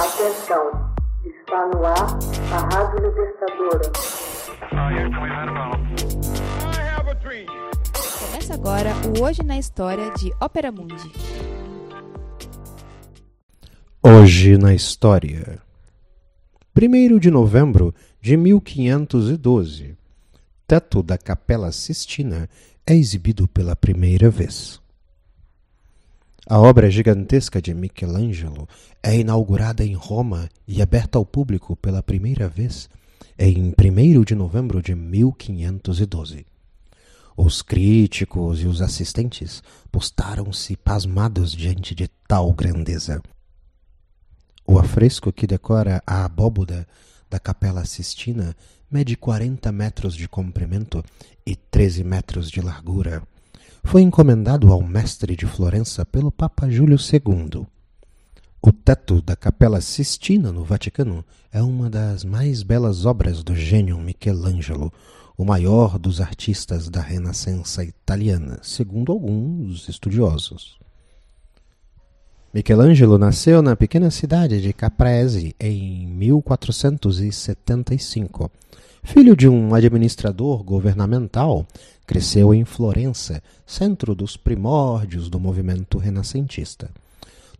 Atenção, está no ar a Rádio Libertadora. Começa agora o Hoje na História de Ópera Mundi. Hoje na História 1 de novembro de 1512 Teto da Capela Sistina é exibido pela primeira vez. A obra gigantesca de Michelangelo é inaugurada em Roma e aberta ao público pela primeira vez em 1 de novembro de 1512. Os críticos e os assistentes postaram-se pasmados diante de tal grandeza. O afresco que decora a abóboda da Capela Sistina mede 40 metros de comprimento e 13 metros de largura foi encomendado ao mestre de Florença pelo Papa Júlio II. O teto da Capela Sistina, no Vaticano, é uma das mais belas obras do gênio Michelangelo, o maior dos artistas da Renascença italiana, segundo alguns estudiosos. Michelangelo nasceu na pequena cidade de Caprese em 1475 Filho de um administrador governamental, cresceu em Florença, centro dos primórdios do movimento renascentista.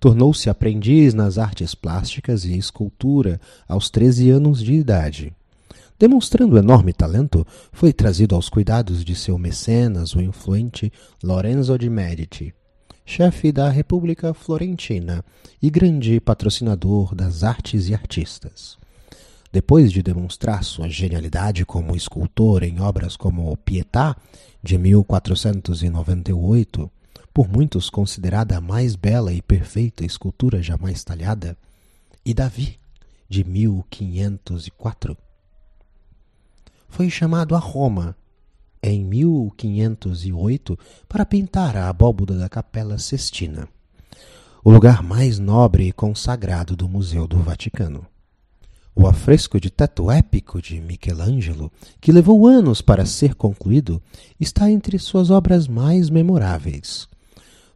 Tornou-se aprendiz nas artes plásticas e escultura aos 13 anos de idade. Demonstrando enorme talento, foi trazido aos cuidados de seu mecenas, o influente Lorenzo de Medici, chefe da República Florentina e grande patrocinador das artes e artistas. Depois de demonstrar sua genialidade como escultor em obras como Pietà, de 1498, por muitos considerada a mais bela e perfeita escultura jamais talhada, e Davi, de 1504, foi chamado a Roma em 1508 para pintar a abóboda da Capela Sistina, o lugar mais nobre e consagrado do Museu do Vaticano. O afresco de teto épico de Michelangelo, que levou anos para ser concluído, está entre suas obras mais memoráveis.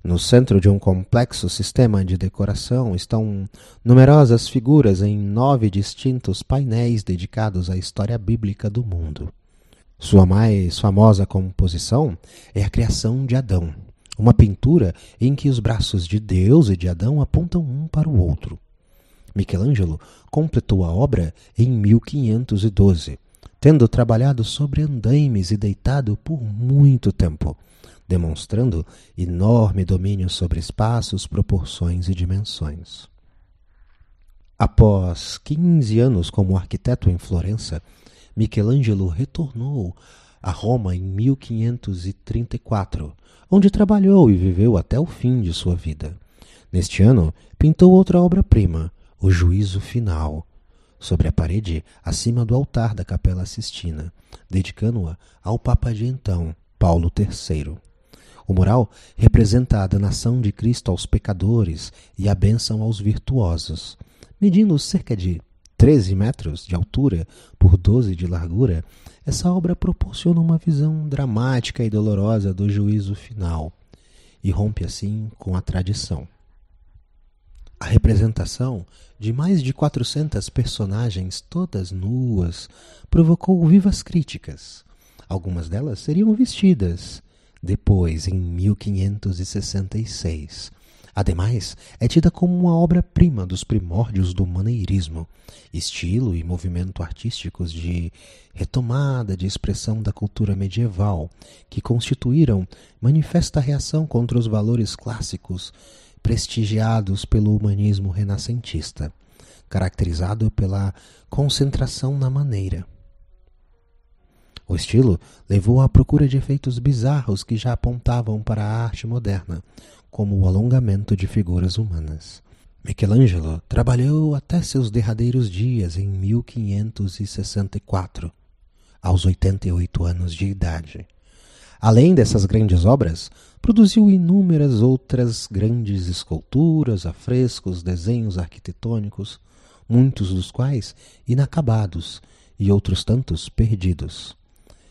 No centro de um complexo sistema de decoração estão numerosas figuras em nove distintos painéis dedicados à história bíblica do mundo. Sua mais famosa composição é a criação de Adão, uma pintura em que os braços de Deus e de Adão apontam um para o outro. Michelangelo completou a obra em 1512, tendo trabalhado sobre andaimes e deitado por muito tempo, demonstrando enorme domínio sobre espaços, proporções e dimensões. Após 15 anos como arquiteto em Florença, Michelangelo retornou a Roma em 1534, onde trabalhou e viveu até o fim de sua vida. Neste ano, pintou outra obra-prima, o juízo final, sobre a parede acima do altar da Capela Sistina, dedicando-a ao Papa de então, Paulo III. O mural representa a danação de Cristo aos pecadores e a bênção aos virtuosos. Medindo cerca de 13 metros de altura por 12 de largura, essa obra proporciona uma visão dramática e dolorosa do juízo final e rompe assim com a tradição. A representação de mais de 400 personagens, todas nuas, provocou vivas críticas. Algumas delas seriam vestidas depois, em 1566. Ademais, é tida como uma obra-prima dos primórdios do maneirismo, estilo e movimento artísticos de retomada de expressão da cultura medieval, que constituíram manifesta reação contra os valores clássicos prestigiados pelo humanismo renascentista, caracterizado pela concentração na maneira. O estilo levou à procura de efeitos bizarros que já apontavam para a arte moderna, como o alongamento de figuras humanas. Michelangelo trabalhou até seus derradeiros dias em 1564, aos 88 anos de idade. Além dessas grandes obras, produziu inúmeras outras grandes esculturas, afrescos, desenhos arquitetônicos, muitos dos quais inacabados e outros tantos perdidos.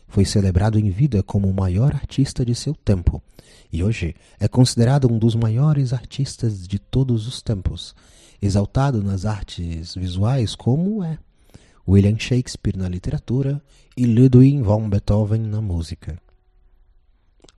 Foi celebrado em vida como o maior artista de seu tempo e hoje é considerado um dos maiores artistas de todos os tempos, exaltado nas artes visuais como é William Shakespeare na literatura e Ludwig von Beethoven na música.